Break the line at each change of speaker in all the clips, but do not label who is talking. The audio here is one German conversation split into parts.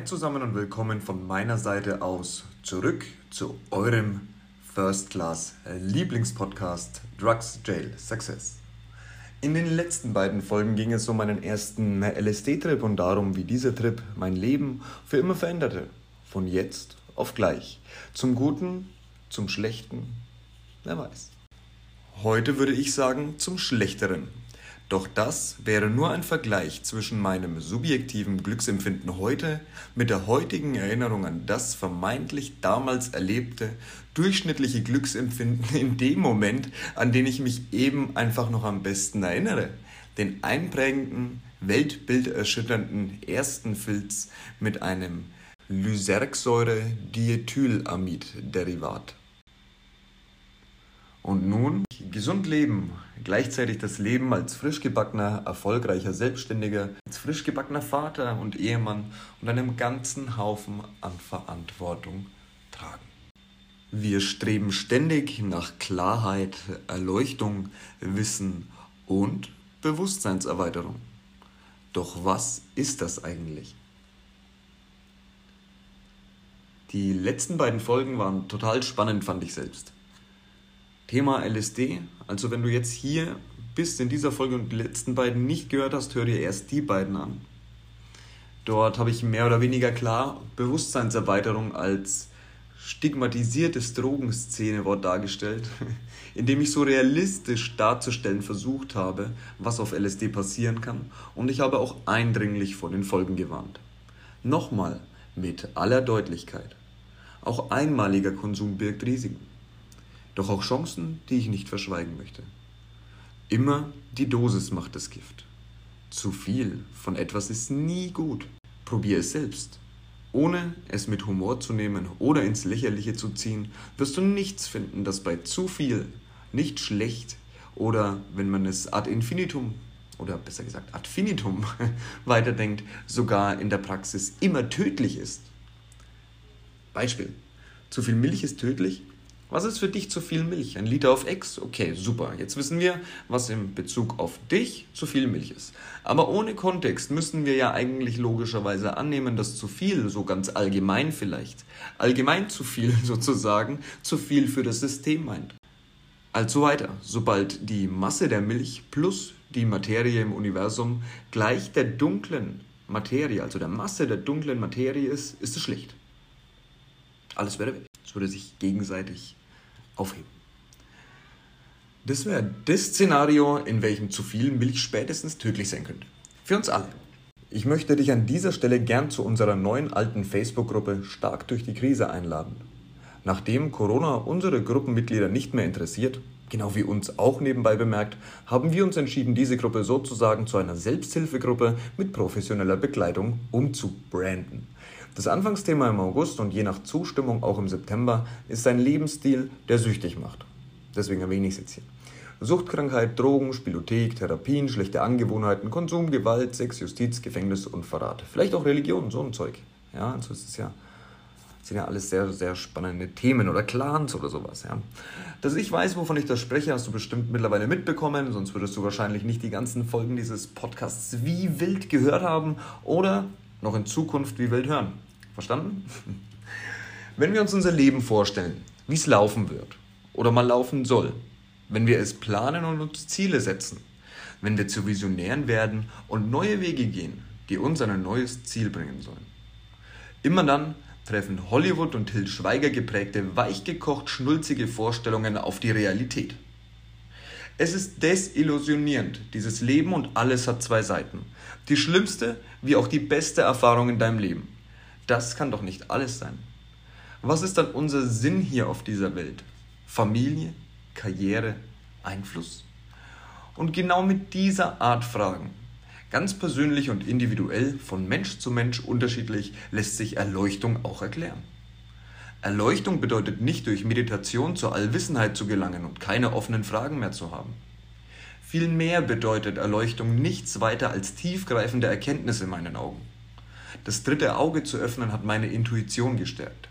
Hi zusammen und willkommen von meiner Seite aus zurück zu eurem First Class Lieblingspodcast Drugs Jail Success. In den letzten beiden Folgen ging es um meinen ersten LSD-Trip und darum, wie dieser Trip mein Leben für immer veränderte. Von jetzt auf gleich. Zum Guten, zum Schlechten, wer weiß. Heute würde ich sagen zum Schlechteren. Doch das wäre nur ein Vergleich zwischen meinem subjektiven Glücksempfinden heute mit der heutigen Erinnerung an das vermeintlich damals erlebte durchschnittliche Glücksempfinden in dem Moment, an den ich mich eben einfach noch am besten erinnere. Den einprägenden, weltbilderschütternden ersten Filz mit einem Lysergsäure-Diethylamid-Derivat. Und nun gesund leben, gleichzeitig das Leben als frischgebackener, erfolgreicher Selbstständiger, als frischgebackener Vater und Ehemann und einem ganzen Haufen an Verantwortung tragen. Wir streben ständig nach Klarheit, Erleuchtung, Wissen und Bewusstseinserweiterung. Doch was ist das eigentlich? Die letzten beiden Folgen waren total spannend, fand ich selbst. Thema LSD. Also wenn du jetzt hier bist in dieser Folge und die letzten beiden nicht gehört hast, hör dir erst die beiden an. Dort habe ich mehr oder weniger klar Bewusstseinserweiterung als stigmatisiertes Drogenszene-Wort dargestellt, indem ich so realistisch darzustellen versucht habe, was auf LSD passieren kann und ich habe auch eindringlich vor den Folgen gewarnt. Nochmal mit aller Deutlichkeit. Auch einmaliger Konsum birgt Risiken doch auch Chancen, die ich nicht verschweigen möchte. Immer die Dosis macht das Gift. Zu viel von etwas ist nie gut. Probier es selbst. Ohne es mit Humor zu nehmen oder ins Lächerliche zu ziehen, wirst du nichts finden, das bei zu viel nicht schlecht oder, wenn man es ad infinitum oder besser gesagt ad finitum weiterdenkt, sogar in der Praxis immer tödlich ist. Beispiel. Zu viel Milch ist tödlich, was ist für dich zu viel Milch? Ein Liter auf X? Okay, super. Jetzt wissen wir, was in Bezug auf dich zu viel Milch ist. Aber ohne Kontext müssen wir ja eigentlich logischerweise annehmen, dass zu viel, so ganz allgemein vielleicht, allgemein zu viel sozusagen, zu viel für das System meint. Also weiter. Sobald die Masse der Milch plus die Materie im Universum gleich der dunklen Materie, also der Masse der dunklen Materie ist, ist es schlecht. Alles wäre weg. Es würde sich gegenseitig aufheben. Das wäre das Szenario, in welchem zu viel Milch spätestens tödlich sein könnte. Für uns alle. Ich möchte dich an dieser Stelle gern zu unserer neuen alten Facebook-Gruppe Stark durch die Krise einladen. Nachdem Corona unsere Gruppenmitglieder nicht mehr interessiert, genau wie uns auch nebenbei bemerkt, haben wir uns entschieden, diese Gruppe sozusagen zu einer Selbsthilfegruppe mit professioneller Begleitung umzubranden. Das Anfangsthema im August und je nach Zustimmung auch im September ist ein Lebensstil, der süchtig macht. Deswegen erwähne ich es jetzt hier. Suchtkrankheit, Drogen, Spielothek, Therapien, schlechte Angewohnheiten, Konsum, Gewalt, Sex, Justiz, Gefängnis und Verrat. Vielleicht auch Religion, so ein Zeug. Ja, also es ist ja, sind ja alles sehr, sehr spannende Themen oder Clans oder sowas. Ja. Dass ich weiß, wovon ich da spreche, hast du bestimmt mittlerweile mitbekommen, sonst würdest du wahrscheinlich nicht die ganzen Folgen dieses Podcasts wie wild gehört haben oder noch in Zukunft wie wild hören. Verstanden? Wenn wir uns unser Leben vorstellen, wie es laufen wird oder mal laufen soll, wenn wir es planen und uns Ziele setzen, wenn wir zu Visionären werden und neue Wege gehen, die uns an ein neues Ziel bringen sollen. Immer dann treffen Hollywood und Til Schweiger geprägte, weichgekocht schnulzige Vorstellungen auf die Realität. Es ist desillusionierend, dieses Leben und alles hat zwei Seiten. Die schlimmste wie auch die beste Erfahrung in deinem Leben. Das kann doch nicht alles sein. Was ist dann unser Sinn hier auf dieser Welt? Familie, Karriere, Einfluss? Und genau mit dieser Art Fragen, ganz persönlich und individuell, von Mensch zu Mensch unterschiedlich, lässt sich Erleuchtung auch erklären. Erleuchtung bedeutet nicht durch Meditation zur Allwissenheit zu gelangen und keine offenen Fragen mehr zu haben. Vielmehr bedeutet Erleuchtung nichts weiter als tiefgreifende Erkenntnis in meinen Augen. Das dritte Auge zu öffnen hat meine Intuition gestärkt.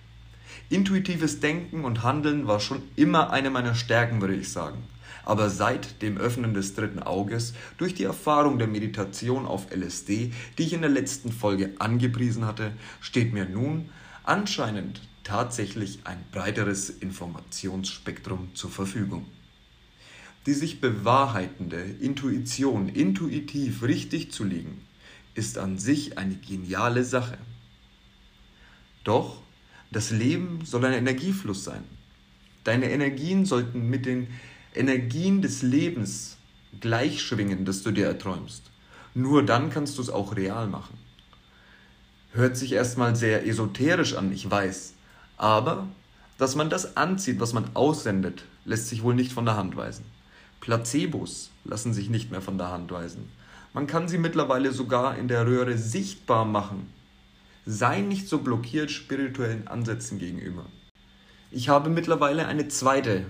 Intuitives Denken und Handeln war schon immer eine meiner Stärken, würde ich sagen. Aber seit dem Öffnen des dritten Auges durch die Erfahrung der Meditation auf LSD, die ich in der letzten Folge angepriesen hatte, steht mir nun anscheinend tatsächlich ein breiteres Informationsspektrum zur Verfügung. Die sich bewahrheitende Intuition intuitiv richtig zu liegen, ist an sich eine geniale Sache. Doch das Leben soll ein Energiefluss sein. Deine Energien sollten mit den Energien des Lebens gleich schwingen, das du dir erträumst. Nur dann kannst du es auch real machen. Hört sich erstmal sehr esoterisch an, ich weiß. Aber, dass man das anzieht, was man aussendet, lässt sich wohl nicht von der Hand weisen. Placebos lassen sich nicht mehr von der Hand weisen. Man kann sie mittlerweile sogar in der Röhre sichtbar machen. Sei nicht so blockiert spirituellen Ansätzen gegenüber. Ich habe mittlerweile eine zweite,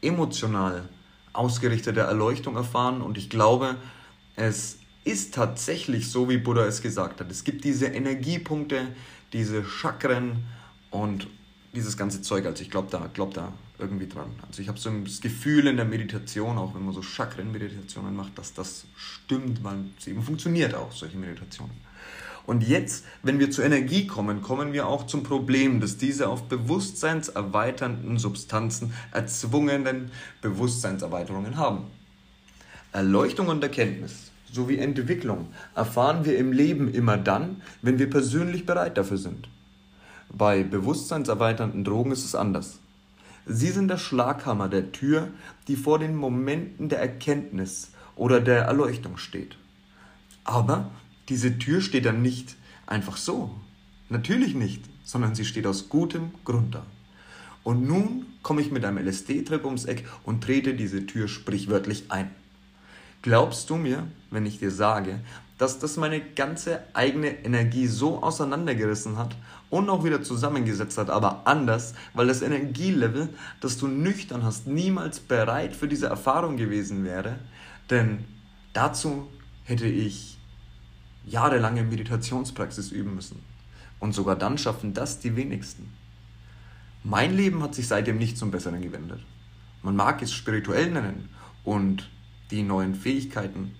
emotional ausgerichtete Erleuchtung erfahren und ich glaube, es ist tatsächlich so, wie Buddha es gesagt hat. Es gibt diese Energiepunkte, diese Chakren und dieses ganze Zeug. Also ich glaube da, glaub da irgendwie dran. Also ich habe so das Gefühl in der Meditation, auch wenn man so Chakren-Meditationen macht, dass das stimmt, weil es eben funktioniert auch, solche Meditationen. Und jetzt, wenn wir zur Energie kommen, kommen wir auch zum Problem, dass diese auf bewusstseinserweiternden Substanzen erzwungenen Bewusstseinserweiterungen haben. Erleuchtung und Erkenntnis sowie Entwicklung erfahren wir im Leben immer dann, wenn wir persönlich bereit dafür sind. Bei bewusstseinserweiternden Drogen ist es anders. Sie sind der Schlaghammer der Tür, die vor den Momenten der Erkenntnis oder der Erleuchtung steht. Aber diese Tür steht dann nicht einfach so. Natürlich nicht, sondern sie steht aus gutem Grund da. Und nun komme ich mit einem LSD-Trip ums Eck und trete diese Tür sprichwörtlich ein. Glaubst du mir, wenn ich dir sage, dass das meine ganze eigene Energie so auseinandergerissen hat und auch wieder zusammengesetzt hat, aber anders, weil das Energielevel, das du nüchtern hast, niemals bereit für diese Erfahrung gewesen wäre, denn dazu hätte ich jahrelange Meditationspraxis üben müssen. Und sogar dann schaffen das die wenigsten. Mein Leben hat sich seitdem nicht zum Besseren gewendet. Man mag es spirituell nennen und die neuen Fähigkeiten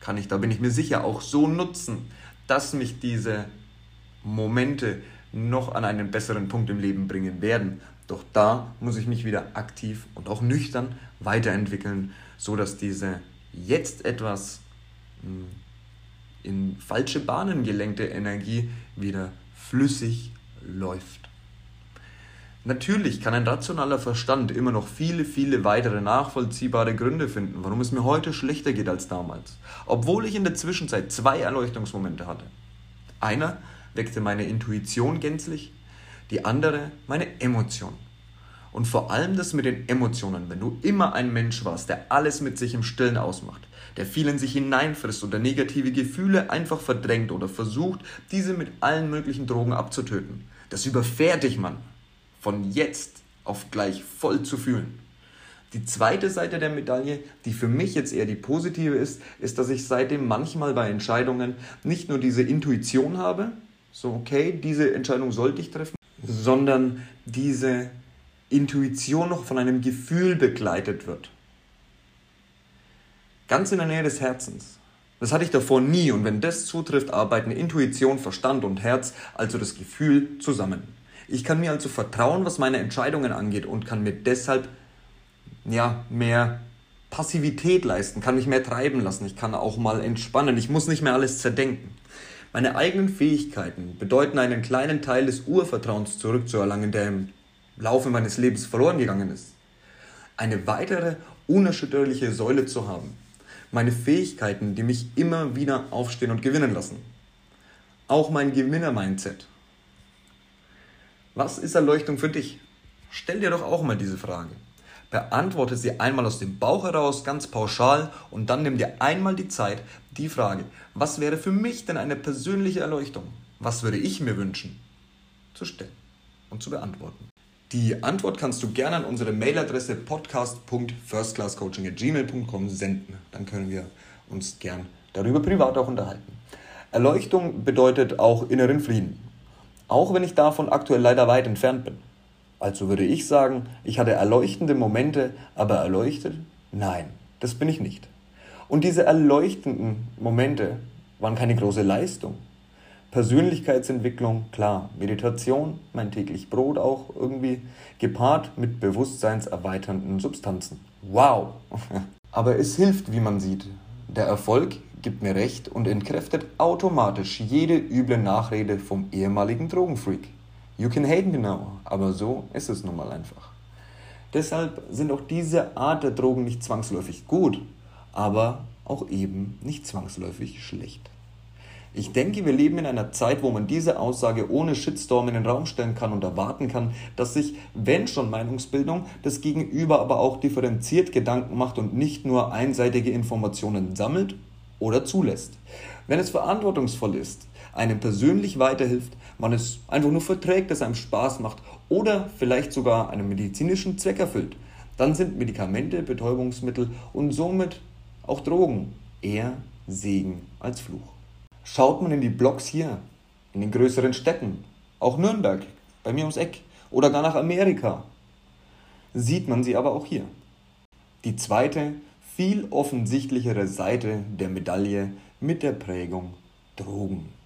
kann ich, da bin ich mir sicher, auch so nutzen, dass mich diese Momente noch an einen besseren Punkt im Leben bringen werden. Doch da muss ich mich wieder aktiv und auch nüchtern weiterentwickeln, so dass diese jetzt etwas hm, in falsche Bahnen gelenkte Energie wieder flüssig läuft. Natürlich kann ein rationaler Verstand immer noch viele, viele weitere nachvollziehbare Gründe finden, warum es mir heute schlechter geht als damals, obwohl ich in der Zwischenzeit zwei Erleuchtungsmomente hatte. Einer weckte meine Intuition gänzlich, die andere meine Emotion. Und vor allem das mit den Emotionen, wenn du immer ein Mensch warst, der alles mit sich im Stillen ausmacht, der viel in sich hineinfrisst oder negative Gefühle einfach verdrängt oder versucht, diese mit allen möglichen Drogen abzutöten. Das überfährt dich, Mann von jetzt auf gleich voll zu fühlen. Die zweite Seite der Medaille, die für mich jetzt eher die positive ist, ist, dass ich seitdem manchmal bei Entscheidungen nicht nur diese Intuition habe, so okay, diese Entscheidung sollte ich treffen, sondern diese Intuition noch von einem Gefühl begleitet wird. Ganz in der Nähe des Herzens. Das hatte ich davor nie und wenn das zutrifft, arbeiten Intuition, Verstand und Herz, also das Gefühl, zusammen. Ich kann mir also vertrauen, was meine Entscheidungen angeht und kann mir deshalb ja, mehr Passivität leisten, kann mich mehr treiben lassen, ich kann auch mal entspannen, ich muss nicht mehr alles zerdenken. Meine eigenen Fähigkeiten bedeuten einen kleinen Teil des Urvertrauens zurückzuerlangen, der im Laufe meines Lebens verloren gegangen ist. Eine weitere unerschütterliche Säule zu haben. Meine Fähigkeiten, die mich immer wieder aufstehen und gewinnen lassen. Auch mein Gewinner-Mindset was ist Erleuchtung für dich? Stell dir doch auch mal diese Frage. Beantworte sie einmal aus dem Bauch heraus, ganz pauschal, und dann nimm dir einmal die Zeit, die Frage, was wäre für mich denn eine persönliche Erleuchtung? Was würde ich mir wünschen? Zu stellen und zu beantworten. Die Antwort kannst du gerne an unsere Mailadresse podcast.firstclasscoaching.gmail.com senden. Dann können wir uns gern darüber privat auch unterhalten. Erleuchtung bedeutet auch inneren Frieden auch wenn ich davon aktuell leider weit entfernt bin. Also würde ich sagen, ich hatte erleuchtende Momente, aber erleuchtet Nein, das bin ich nicht. Und diese erleuchtenden Momente waren keine große Leistung. Persönlichkeitsentwicklung, klar. Meditation, mein täglich Brot auch irgendwie, gepaart mit bewusstseinserweiternden Substanzen. Wow! Aber es hilft, wie man sieht. Der Erfolg gibt mir recht und entkräftet automatisch jede üble Nachrede vom ehemaligen Drogenfreak. You can hate me now, aber so ist es nun mal einfach. Deshalb sind auch diese Art der Drogen nicht zwangsläufig gut, aber auch eben nicht zwangsläufig schlecht. Ich denke, wir leben in einer Zeit, wo man diese Aussage ohne Shitstorm in den Raum stellen kann und erwarten kann, dass sich, wenn schon Meinungsbildung, das Gegenüber aber auch differenziert Gedanken macht und nicht nur einseitige Informationen sammelt oder zulässt. Wenn es verantwortungsvoll ist, einem persönlich weiterhilft, man es einfach nur verträgt, es einem Spaß macht oder vielleicht sogar einen medizinischen Zweck erfüllt, dann sind Medikamente, Betäubungsmittel und somit auch Drogen eher Segen als Fluch. Schaut man in die Blogs hier, in den größeren Städten, auch Nürnberg, bei mir ums Eck oder gar nach Amerika, sieht man sie aber auch hier. Die zweite, viel offensichtlichere Seite der Medaille mit der Prägung Drogen.